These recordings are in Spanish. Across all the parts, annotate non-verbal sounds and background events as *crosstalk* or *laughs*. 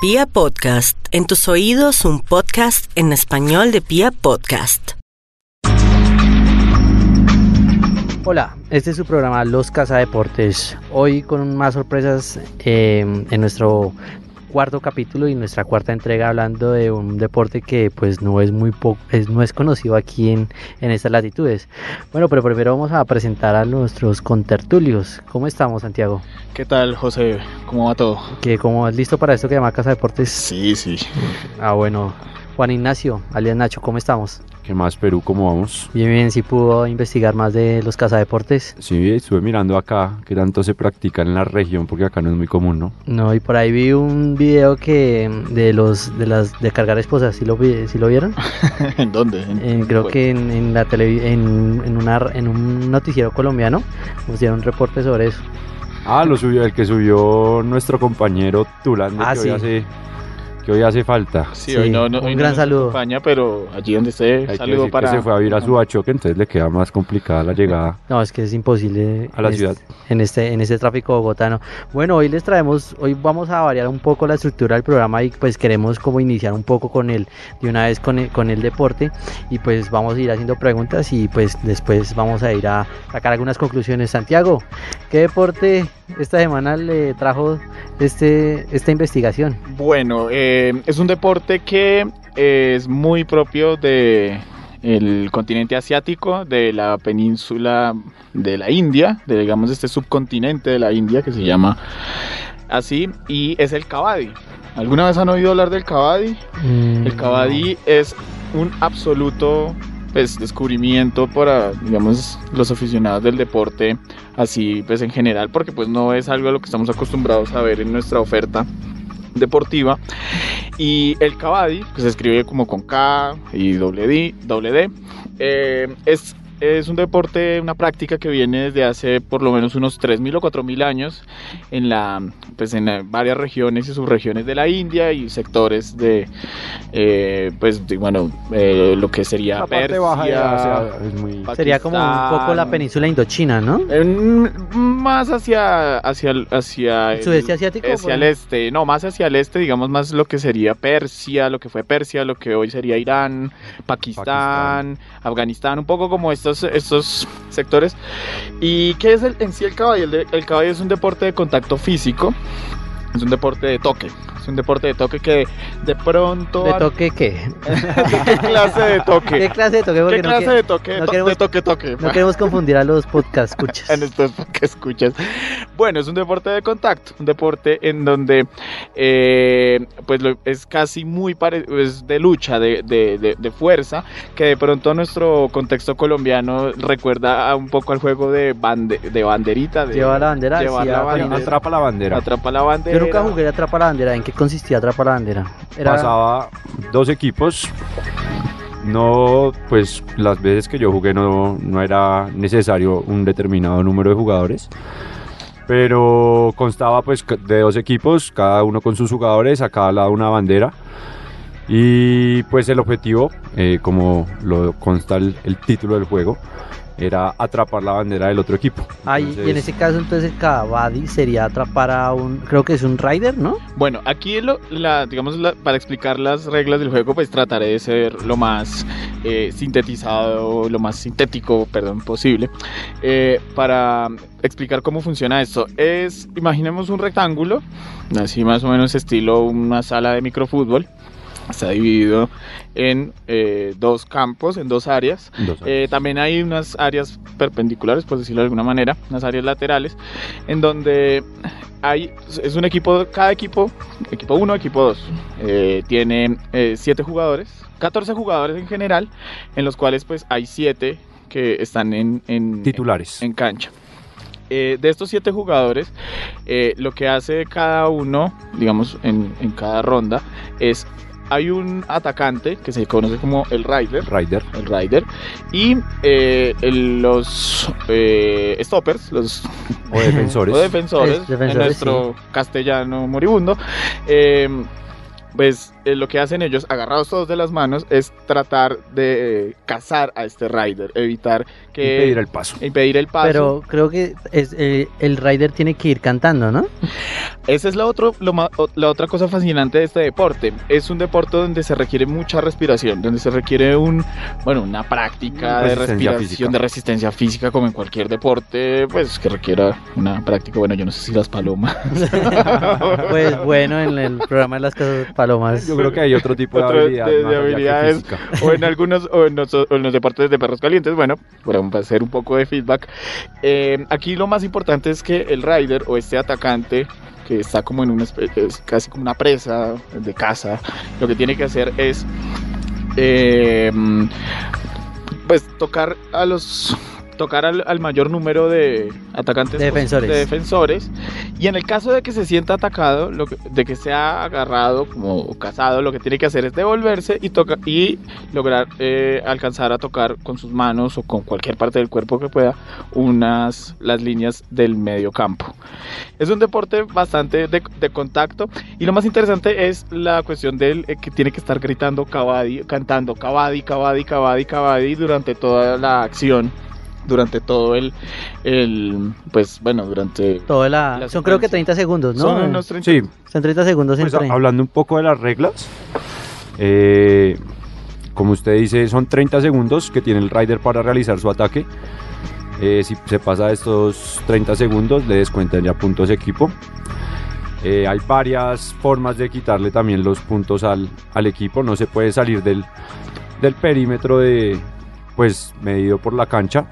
Pia Podcast, en tus oídos un podcast en español de Pia Podcast. Hola, este es su programa Los Deportes. Hoy con más sorpresas eh, en nuestro cuarto capítulo y nuestra cuarta entrega hablando de un deporte que pues no es muy poco, es, no es conocido aquí en, en estas latitudes. Bueno, pero primero vamos a presentar a nuestros contertulios. ¿Cómo estamos, Santiago? ¿Qué tal, José? ¿Cómo va todo? Que como es listo para esto que llama Casa Deportes. Sí, sí. Ah, bueno. Juan Ignacio, alias Nacho, ¿cómo estamos? ¿Qué más, Perú? ¿Cómo vamos? Bien, bien, sí pudo investigar más de los cazadeportes. Sí, estuve mirando acá qué tanto se practica en la región, porque acá no es muy común, ¿no? No, y por ahí vi un video que de los de las de cargar esposas, ¿sí lo, vi, ¿sí lo vieron? *laughs* ¿En dónde? En, creo que en, en la tele, en, en, una, en un noticiero colombiano pusieron un reporte sobre eso. Ah, lo subió, el que subió nuestro compañero Tulán, Ah, que sí. hoy hace que hoy hace falta. Sí, Sí, hoy no, no- un hoy no gran nos saludo. acompaña, pero allí donde esté, Hay que saludo decir para... que se fue a vivir a su Bachoque, entonces le queda más complicada la llegada. *laughs* No, es que es imposible A la en ciudad. este- en este en este tráfico bogotano. Bueno, hoy les traemos, hoy vamos a variar un poco la estructura del programa y pues queremos como iniciar un poco con el de una vez con el, con el deporte y pues vamos a ir haciendo preguntas y pues después vamos a ir a sacar algunas conclusiones. Santiago, ¿qué deporte esta semana le trajo este esta investigación? Bueno, eh, es un deporte que es muy propio de el continente asiático, de la península de la India, de digamos este subcontinente de la India que se llama así, y es el kabaddi. ¿Alguna vez han oído hablar del kabaddi? Mm, El kabaddi es un absoluto pues, descubrimiento para, digamos, los aficionados del deporte, así pues en general, porque pues no es algo a lo que estamos acostumbrados a ver en nuestra oferta deportiva. Y el kabaddi, que se escribe como con K y doble D, doble D, eh, es, es un deporte, una práctica que viene desde hace por lo menos unos 3.000 o 4.000 años en, la, pues en eh, varias regiones y subregiones de la India y sectores de, eh, pues, de, bueno, eh, lo que sería La parte Persia, baja de Asia es muy... Sería como un poco la península indochina, ¿no? en- más hacia hacia el- hacia el, ¿Sudeste asiático? hacia el este no más hacia el este digamos más lo que sería Persia lo que fue Persia lo que hoy sería Irán Pakistán, Afganistán un poco como estos sectores. Y qué es el, en sí el caballo el caballo es un deporte de contacto físico es un deporte de toque es un deporte de toque que de pronto ¿De toque qué? *laughs* ¿Qué clase de toque ¿Qué clase de toque? Porque ¿Qué no clase que- de toque? no queremos- de toque, toque. No queremos confundir a los podcast escuchas. *laughs* en estos que escuchas. Bueno, es un deporte de contacto, un deporte en donde eh, pues lo- es casi muy pare- es de lucha, de, de- de- de fuerza, que de pronto nuestro contexto colombiano recuerda a un poco al juego de, bande- de banderita. De, Lleva la bandera. llevar sí, la a- bandera. Atrapa la bandera. Atrapa la bandera. Yo nunca jugué a Atrapa la Bandera. ¿En qué consistía Atrapa la Bandera? Era... Pasaba dos equipos. No, pues las veces que yo jugué no, no era necesario un determinado número de jugadores. Pero constaba pues de dos equipos, cada uno con sus jugadores, a cada lado una bandera. Y pues el objetivo, eh, como lo consta el, el título del juego, era atrapar la bandera del otro equipo. Ah, y- y en Entonces, ese caso, entonces, el Kabaddi sería atrapar a un. Creo que es un Rider, ¿no? Bueno, aquí lo, la, digamos, la- para explicar las reglas del juego, pues trataré de ser lo más eh, sintetizado, lo más sintético, perdón, posible, eh, para explicar cómo funciona esto. Es, imaginemos un rectángulo, así más o menos estilo una sala de microfútbol. Está dividido en eh, dos campos, en dos áreas. dos Eh, también hay unas áreas perpendiculares, por decirlo de alguna manera, unas áreas laterales, en donde hay, es un equipo, cada equipo, equipo 1, equipo 2, tiene 7 jugadores, 14 jugadores en general, en los cuales pues hay 7 que están en, en, titulares. en cancha. Eh, de estos siete jugadores, eh, lo que hace cada uno, digamos, en, en cada ronda, es hay un atacante que se conoce como el Rider, Rider. el Rider, y eh, el- los eh, stoppers, los O defensores. *laughs* o defensores, Es defensores, en nuestro castellano moribundo, eh, pues eh, lo que hacen ellos, agarrados todos de las manos, es tratar de cazar a este rider, evitar que... Impedir el paso. Impedir el paso. Pero creo que es, eh, el rider tiene que ir cantando, ¿no? *laughs* Esa es la, otro, lo la otra cosa fascinante de este deporte. Es un deporte donde se requiere mucha respiración, donde se requiere un, bueno, una práctica de Resistencia respiración, física. de resistencia física, como en cualquier deporte, pues que requiera una práctica. Bueno, yo no sé si las palomas. *laughs* Pues bueno, en el programa de las casas palomas. Yo creo que hay otro tipo de Otro habilidad de- de habilidades. o en algunos o en, los, o en los deportes de perros calientes, bueno, para hacer un poco de feedback. eh, aquí lo más importante es que el rider o este atacante que está como en una es casi como una presa de caza, lo que tiene que hacer es eh, pues tocar a los tocar al, al mayor número de atacantes De defensores. de defensores y en el caso de que se sienta atacado lo que- de que sea agarrado como cazado lo que tiene que hacer es devolverse y toca y lograr eh, alcanzar a tocar con sus manos o con cualquier parte del cuerpo que pueda unas las líneas del medio campo. Es un deporte bastante de, de contacto y lo más interesante es la cuestión del eh, que tiene que estar gritando Cavadi, cantando Cavadi, Cavadi, Cavadi, Cavadi durante toda la acción, durante todo el, el pues bueno, durante... Toda la, La son creo que secuencia. 30 segundos, ¿no? Son unos 30 Sí, Son 30 segundos pues, entre. hablando un poco de las reglas, eh, como usted dice, son 30 segundos que tiene el rider para realizar su ataque. Eh, si se pasa de estos 30 segundos, le descuentan ya puntos equipo. Eh, hay varias formas de quitarle también los puntos al, al equipo. No se puede salir del, del perímetro de, pues, medido por la cancha.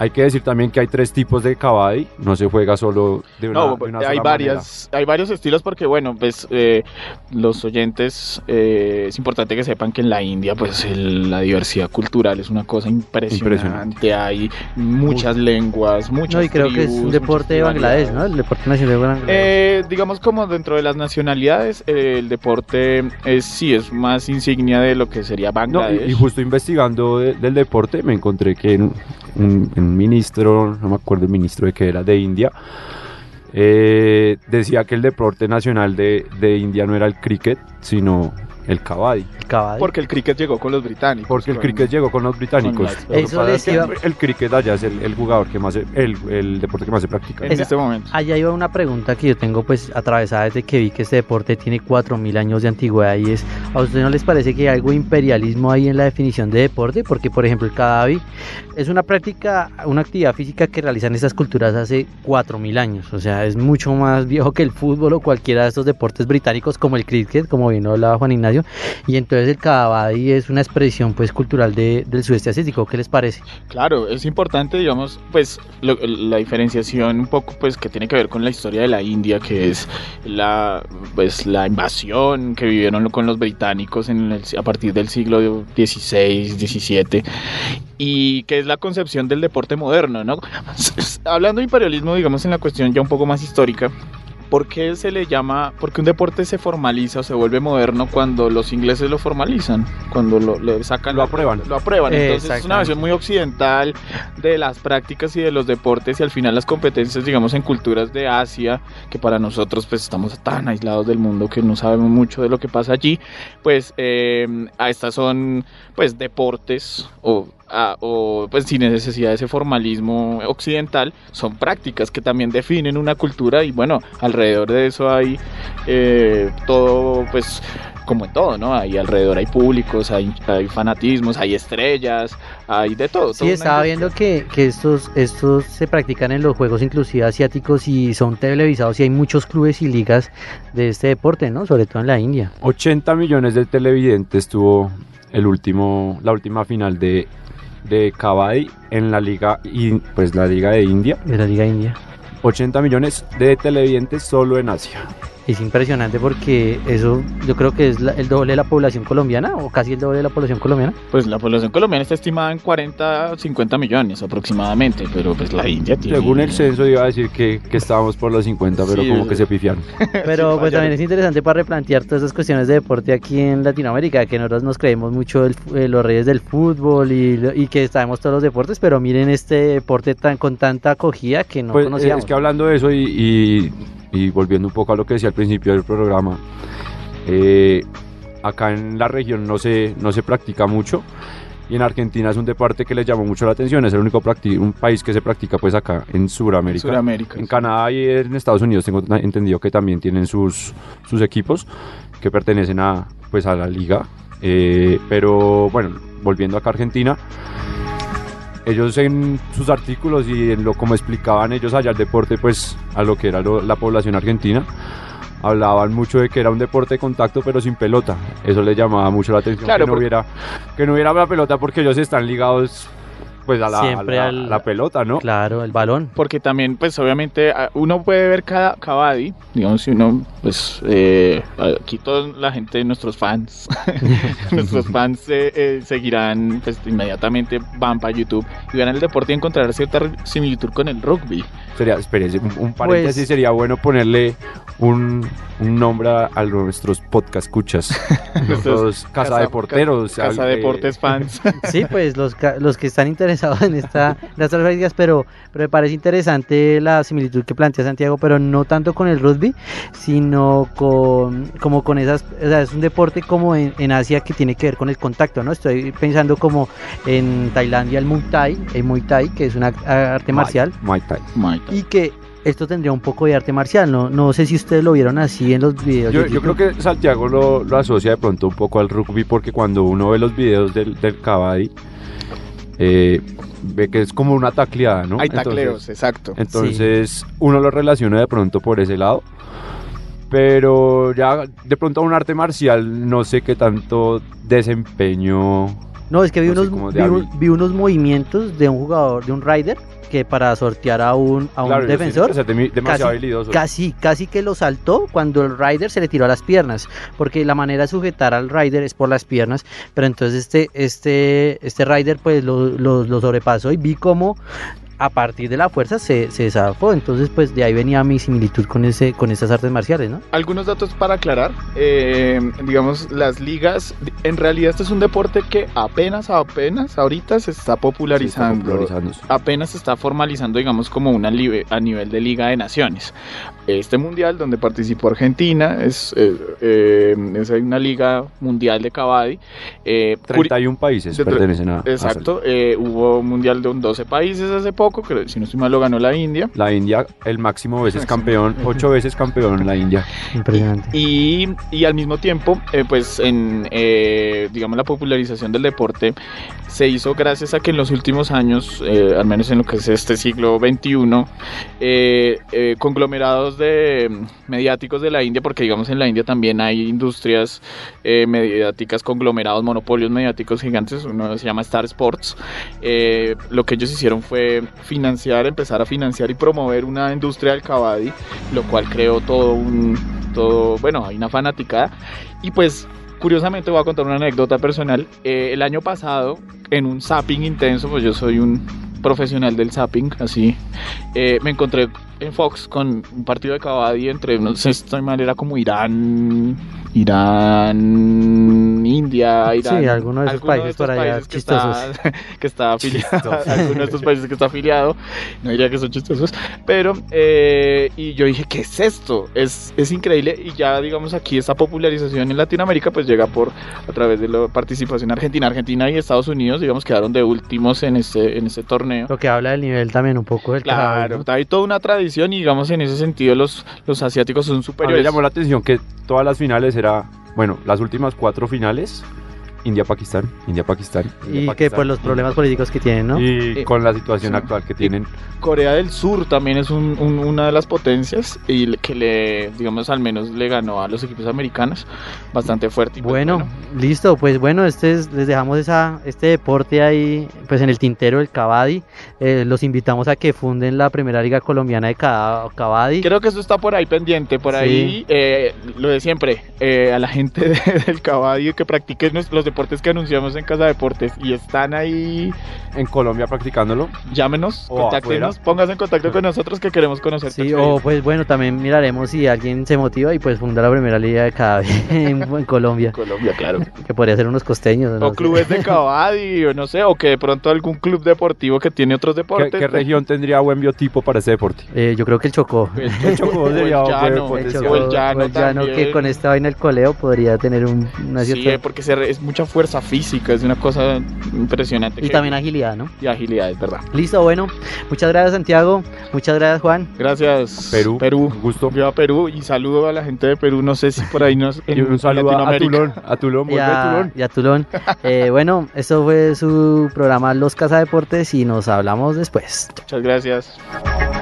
Hay que decir también que hay tres tipos de kabaddi. No se juega solo de una, No, de una hay sola varias, hay varios estilos porque bueno, pues eh, los oyentes eh, es importante que sepan que en la India pues el- la diversidad cultural es una cosa impresionante, Impresionante. hay muchas lenguas, muchas no, y creo que es un deporte de Bangladesh, ¿no? El deporte nacional de Bangladesh. Eh, digamos como dentro de las nacionalidades, eh, el deporte es sí es más insignia de lo que sería No, Bangladesh. y, y justo investigando de- del deporte me encontré que en- un, ministro, no me acuerdo el ministro de qué era, de India, eh, decía que el deporte nacional de, de India no era el cricket, sino el kabaddi. el porque el cricket llegó con los británicos. Porque el con- cricket llegó con los británicos. con Lo que Eso pasa les es que iba- El cricket allá es el, el jugador que más, se- el, el deporte que más se practica. en Esa- este momento. Allá iba una pregunta que yo tengo pues atravesada desde que vi que este deporte tiene 4.000 años de antigüedad y es, ¿a ustedes no les parece que hay algo de imperialismo ahí en la definición de deporte? Porque por ejemplo el Kadavi es una práctica, una actividad física que realizan estas culturas hace 4.000 años, o sea, es mucho más viejo que el fútbol o cualquiera de estos deportes británicos como el cricket, como bien hablaba Juan Ignacio, y entonces el Kadavi es una expresión pues cultural de- del sudeste asiático, ¿qué les parece? Claro, es importante, digamos, pues lo- la diferenciación un poco, pues que tiene que ver con la historia de la India, que es la, pues la invasión que vivieron con los británicos en el- a partir del siglo XVI, XVII, y que es la concepción del deporte moderno, ¿no? Hablando de imperialismo, digamos, en la cuestión ya un poco más histórica. ¿Por qué se le llama, por qué un deporte se formaliza o se vuelve moderno cuando los ingleses lo formalizan? Cuando lo, sacan Lo aprueban. Lo aprueban. Entonces es una versión muy occidental de las prácticas y de los deportes y al final las competencias, digamos, en culturas de Asia, que para nosotros pues estamos tan aislados del mundo que no sabemos mucho de lo que pasa allí, pues eh, a estas son pues deportes o, a- o pues sin necesidad de ese formalismo occidental, son prácticas que también definen una cultura y bueno, alrededor de eso hay eh, todo pues como en todo, ¿no? Ahí alrededor hay públicos, hay, hay fanatismos, hay estrellas, hay de todo. Sí, estaba viendo que, que estos, estos se practican en los juegos inclusive asiáticos y son televisados y hay muchos clubes y ligas de este deporte, ¿no? Sobre todo en la India. 80 millones de televidentes tuvo el último, la última final de, de Kabaddi en la liga, pues la liga de India. De la Liga India. 80 millones de televidentes solo en Asia. Es impresionante porque eso yo creo que es la- el doble de la población colombiana o casi el doble de la población colombiana. Pues la población colombiana está estimada en 40, 50 millones aproximadamente, pero pues la India tiene... Según el censo iba a decir que, que estábamos por los 50, pero Sí, como que se pifiaron. *laughs* Pero Sí, pues también es interesante para replantear todas esas cuestiones de deporte aquí en Latinoamérica, que nosotros nos creemos mucho el eh, los reyes del fútbol y, y que sabemos todos los deportes, pero miren este deporte tan con tanta acogida que no Pues, eh, conocíamos. es que hablando de eso y, y- y volviendo un poco a lo que decía al principio del programa, Eh, acá en la región no se, no se practica mucho y en Argentina es un deporte que les llamó mucho la atención, es el único un país que se practica pues acá en Sudamérica. Sudamérica. En Canadá y en Estados Unidos tengo entendido que también tienen sus, sus equipos que pertenecen a, pues, a la liga. Eh, pero bueno, volviendo acá a Argentina, ellos en sus artículos y en lo como explicaban ellos allá el deporte, pues a lo que era lo- la población argentina, hablaban mucho de que era un deporte de contacto pero sin pelota. Eso les llamaba mucho la atención Claro, que no porque- hubiera que no hubiera la pelota porque ellos están ligados pues a la, a Siempre la- al- a la pelota, ¿no? Claro, el balón. Porque también, pues obviamente, uno puede ver cada Cavadi, digamos, si uno, pues, eh, aquí toda la gente, nuestros fans, *laughs* nuestros *laughs* fans eh, eh, seguirán, pues inmediatamente van para YouTube y verán el deporte y encontrarán cierta similitud con el rugby. Sería, un, un paréntesis, Pues- sería bueno ponerle un, un nombre a, a nuestros podcast escuchas. *laughs* Nuestros casa de porteros. Casa al- eh, Deportes fans. *laughs* Sí, pues los, ca- los que están interesados en esta, en estas prácticas, pero, pero me parece interesante la similitud que plantea Santiago, pero no tanto con el rugby, sino con como con esas, o sea, es un deporte como en, en Asia que tiene que ver con el contacto, ¿no? Estoy pensando como en Tailandia el Muay Thai, el Muay Thai, que es una arte Muay- marcial, Muay Thai. Y que esto tendría un poco de arte marcial, ¿no? No sé si ustedes lo vieron así en los videos. Yo, creo que Santiago lo, lo asocia de pronto un poco al rugby porque cuando uno ve los videos del, del Cavadi, eh, ve que es como una tacleada, ¿no? Hay Entonces- tacleos, exacto. Entonces uno lo relaciona de pronto por ese lado. Pero ya de pronto a un arte marcial no sé qué tanto desempeño. No, es que vi, no unos, vi unos movimientos de un jugador, de un rider, que para sortear a un, a un Claro, defensor, demasiado casi- habilidosos. casi, casi que lo saltó cuando el rider se le tiró a las piernas, porque la manera de sujetar al rider es por las piernas, pero entonces este, este, este rider pues lo, lo- lo sobrepasó y vi cómo a partir de la fuerza se, se zafó, entonces pues de ahí venía mi similitud con ese, con esas artes marciales, ¿no? Algunos datos para aclarar, eh, digamos, las ligas, en realidad este es un deporte que apenas, apenas ahorita se está está popularizando. popularizándose. apenas se está formalizando, digamos, como una live- a nivel de Liga de Naciones. Este mundial donde participó Argentina es, eh, eh, es una liga mundial de Cavadi. Eh, curi- 31 países de- pertenecen a, a Exacto, eh, hubo un mundial de un 12 países hace poco, creo, si no estoy mal lo ganó la India. La India, el máximo veces campeón, ocho veces campeón la India. Impresionante. Y, y al mismo tiempo, eh, pues en, eh, digamos, la popularización del deporte se hizo gracias a que en los últimos años, eh, al menos en lo que es este siglo XXI, eh, eh, conglomerados de mm, mediáticos de la India, porque digamos en la India también hay industrias eh, mediáticas, conglomerados, monopolios mediáticos gigantes, uno se llama Star Sports, eh, lo que ellos hicieron fue financiar, empezar a financiar y promover una industria del kabaddi, lo cual creó todo un, todo, bueno, hay una fanaticada. Y pues, curiosamente voy a contar una anécdota personal. Eh, el año pasado, en un zapping intenso, pues yo soy un profesional del zapping, así, eh, me encontré en Fox con un partido de Kabaddi entre, no sé si estoy mal, era como Irán, Irán, India, Irán. Sí, alguno de esos alguno países por allá países que está, *laughs* que está *laughs* afiliado, alguno de estos países que está afiliado, no diría que son chistosos, pero, eh, y yo dije, ¿qué es esto? Es, es increíble y ya, digamos, aquí esta popularización en Latinoamérica pues llega por, a través de la participación argentina. Argentina y Estados Unidos, digamos, quedaron de últimos en este, en este torneo. Lo que habla del nivel también un poco del Claro, hay toda una tradición y digamos en ese sentido los, los asiáticos son A mí me superiores. llamó la atención que todas las finales era, bueno, las últimas cuatro finales, India-Pakistán, India-Pakistán. Y que India-Pakistán, por los problemas políticos que tienen, ¿no? Y Eh, con la situación sí. actual que tienen. Corea del Sur también es un- un- una de las potencias y que le, digamos, al menos le ganó a los equipos americanos bastante fuerte. y pues, Bueno, listo, pues bueno, este es- les dejamos esa, este deporte ahí, pues en el tintero del Kabaddi. Eh, los invitamos a que funden la primera liga colombiana de Kabaddi. Creo que eso está por ahí pendiente, por Sí. ahí eh, lo de siempre, eh, a la gente *laughs* de- del caballo que practique los deportes que anunciamos en Casa Deportes y están ahí, En Colombia practicándolo. llámenos, O contáctenos, afuera. pónganse en contacto con nosotros que queremos conocer. Sí, o pues bueno, también miraremos si alguien se motiva y pues funda la primera liga de cada *laughs* en, en Colombia, Colombia, claro. que podría ser unos costeños. no O sé. clubes de *laughs* Cabadi, o no sé, o que de pronto algún club deportivo que tiene otros ¿Qué, deportes. qué región tendría buen biotipo para ese deporte? Eh, yo creo que el Chocó. El el sería. Chocó, llano, o el llano que con esta vaina el coleo podría tener un, una Sí, cierta... eh, porque se re- es mucha fuerza física, es una cosa impresionante. y que- también agilidad, ¿no? y agilidad, es verdad. Listo, bueno. Muchas gracias Santiago, muchas gracias Juan. Gracias, Perú. Perú. Un gusto. Viva Perú y saludo a la gente de Perú. No sé si por ahí nos. *laughs* Y un saludo a. Tulón. A Tulón, Y vuelve a, Tulón. y a Tulón. Eh, *laughs* bueno, eso fue su programa Los Casa Deportes y nos hablamos después. Muchas gracias.